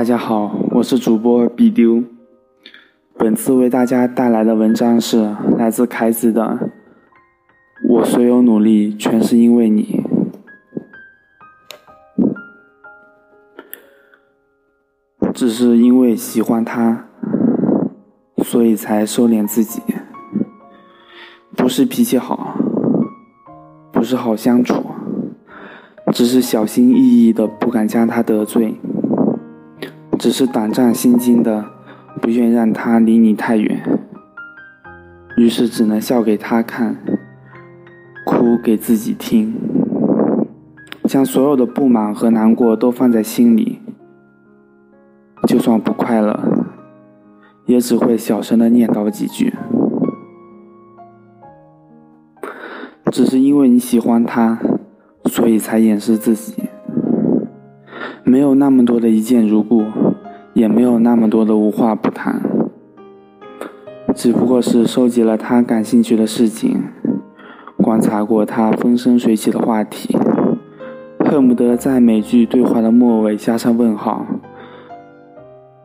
大家好，我是主播比丢。本次为大家带来的文章是来自凯子的《我所有努力全是因为你》，只是因为喜欢他，所以才收敛自己。不是脾气好，不是好相处，只是小心翼翼的不敢将他得罪。只是胆战心惊的，不愿让他离你太远，于是只能笑给他看，哭给自己听，将所有的不满和难过都放在心里，就算不快乐，也只会小声的念叨几句。只是因为你喜欢他，所以才掩饰自己，没有那么多的一见如故。也没有那么多的无话不谈，只不过是收集了他感兴趣的事情，观察过他风生水起的话题，恨不得在每句对话的末尾加上问号，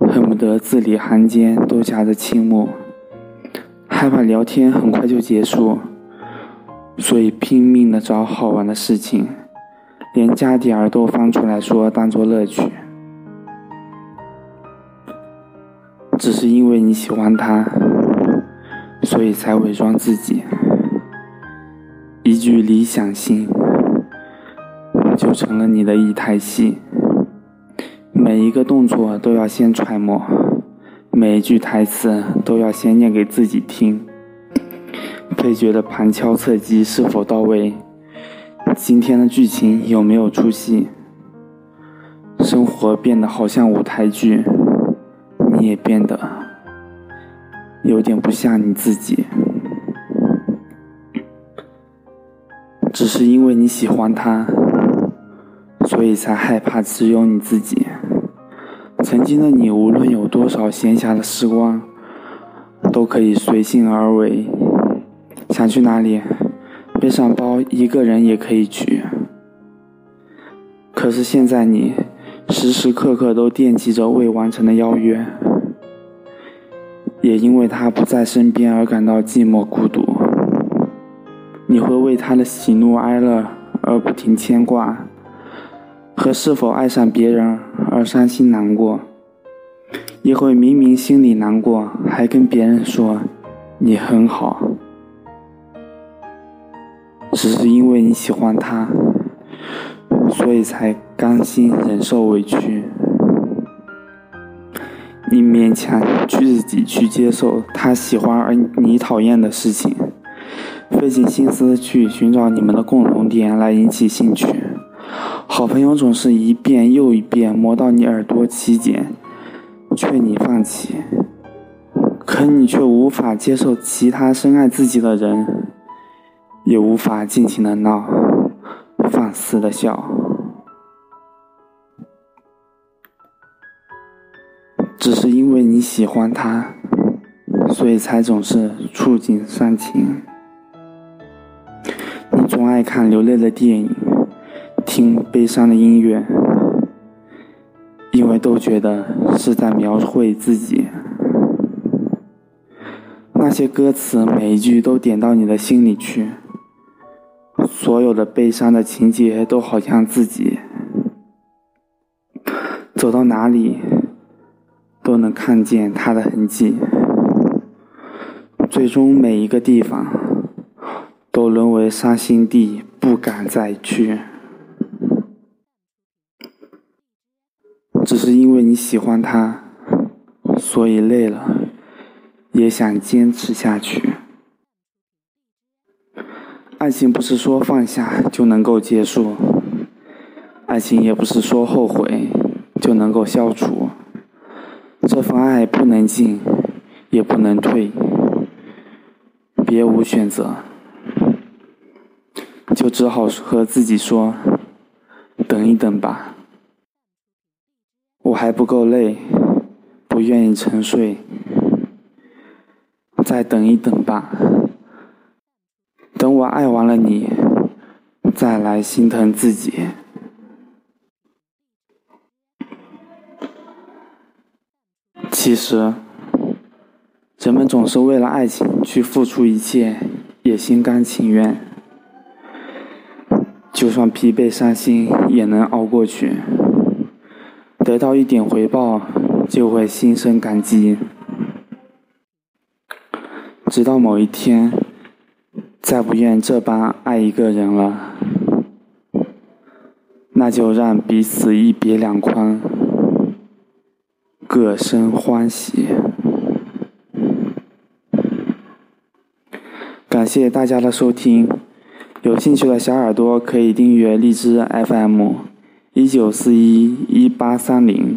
恨不得字里行间都夹着青木，害怕聊天很快就结束，所以拼命的找好玩的事情，连家底儿都翻出来说当做乐趣。只是因为你喜欢他，所以才伪装自己。一句理想型，就成了你的一台戏。每一个动作都要先揣摩，每一句台词都要先念给自己听。配角的旁敲侧击是否到位？今天的剧情有没有出戏？生活变得好像舞台剧。你也变得有点不像你自己，只是因为你喜欢他，所以才害怕只有你自己。曾经的你，无论有多少闲暇的时光，都可以随性而为，想去哪里，背上包一个人也可以去。可是现在你。时时刻刻都惦记着未完成的邀约，也因为他不在身边而感到寂寞孤独。你会为他的喜怒哀乐而不停牵挂，和是否爱上别人而伤心难过，也会明明心里难过，还跟别人说你很好，只是因为你喜欢他。所以才甘心忍受委屈，你勉强去自己去接受他喜欢而你讨厌的事情，费尽心思去寻找你们的共同点来引起兴趣。好朋友总是一遍又一遍磨到你耳朵起茧，劝你放弃，可你却无法接受其他深爱自己的人，也无法尽情的闹，放肆的笑。只是因为你喜欢他，所以才总是触景伤情。你总爱看流泪的电影，听悲伤的音乐，因为都觉得是在描绘自己。那些歌词每一句都点到你的心里去，所有的悲伤的情节都好像自己走到哪里。都能看见他的痕迹，最终每一个地方都沦为伤心地，不敢再去。只是因为你喜欢他，所以累了也想坚持下去。爱情不是说放下就能够结束，爱情也不是说后悔就能够消除。这份爱不能进，也不能退，别无选择，就只好和自己说：“等一等吧，我还不够累，不愿意沉睡，再等一等吧，等我爱完了你，再来心疼自己。”其实，人们总是为了爱情去付出一切，也心甘情愿。就算疲惫伤心，也能熬过去。得到一点回报，就会心生感激。直到某一天，再不愿这般爱一个人了，那就让彼此一别两宽。各生欢喜。感谢大家的收听，有兴趣的小耳朵可以订阅荔枝 FM 一九四一一八三零。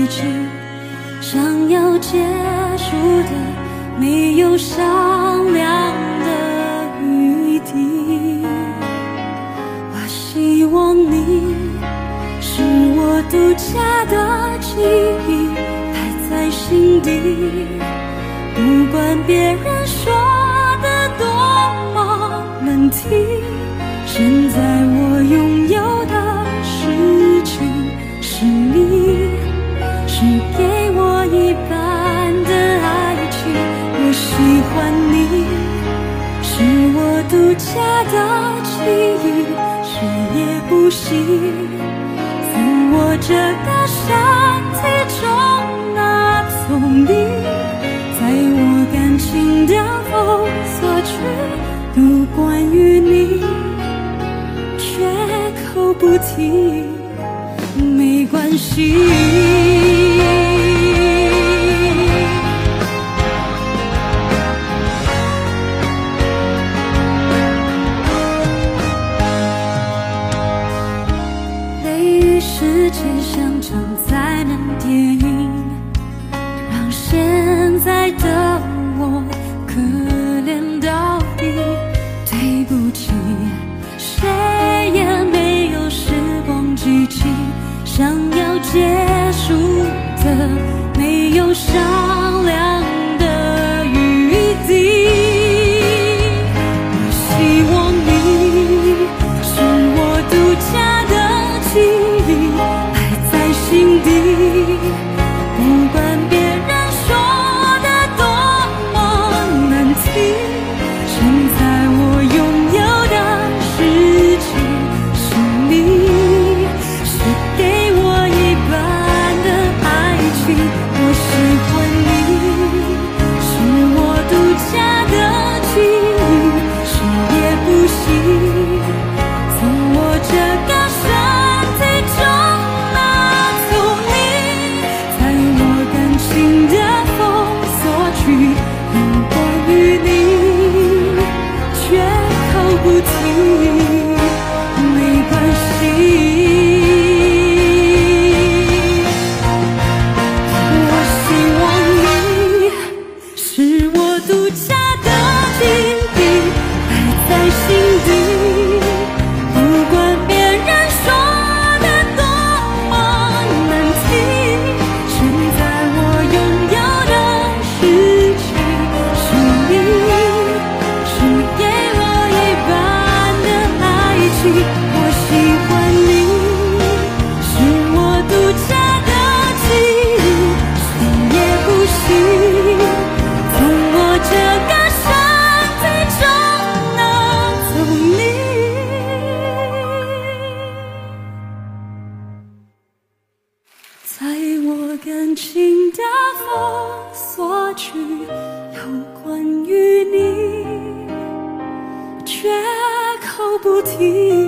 光机器，想要结束的没有商量的余地。我希望你是我独家的记忆，摆在心底。不管别人说的多么难听，现在下的记忆，谁也不行。在我这个身体中那聪明。在我感情的封锁区，有关于你，绝口不提，没关系。You.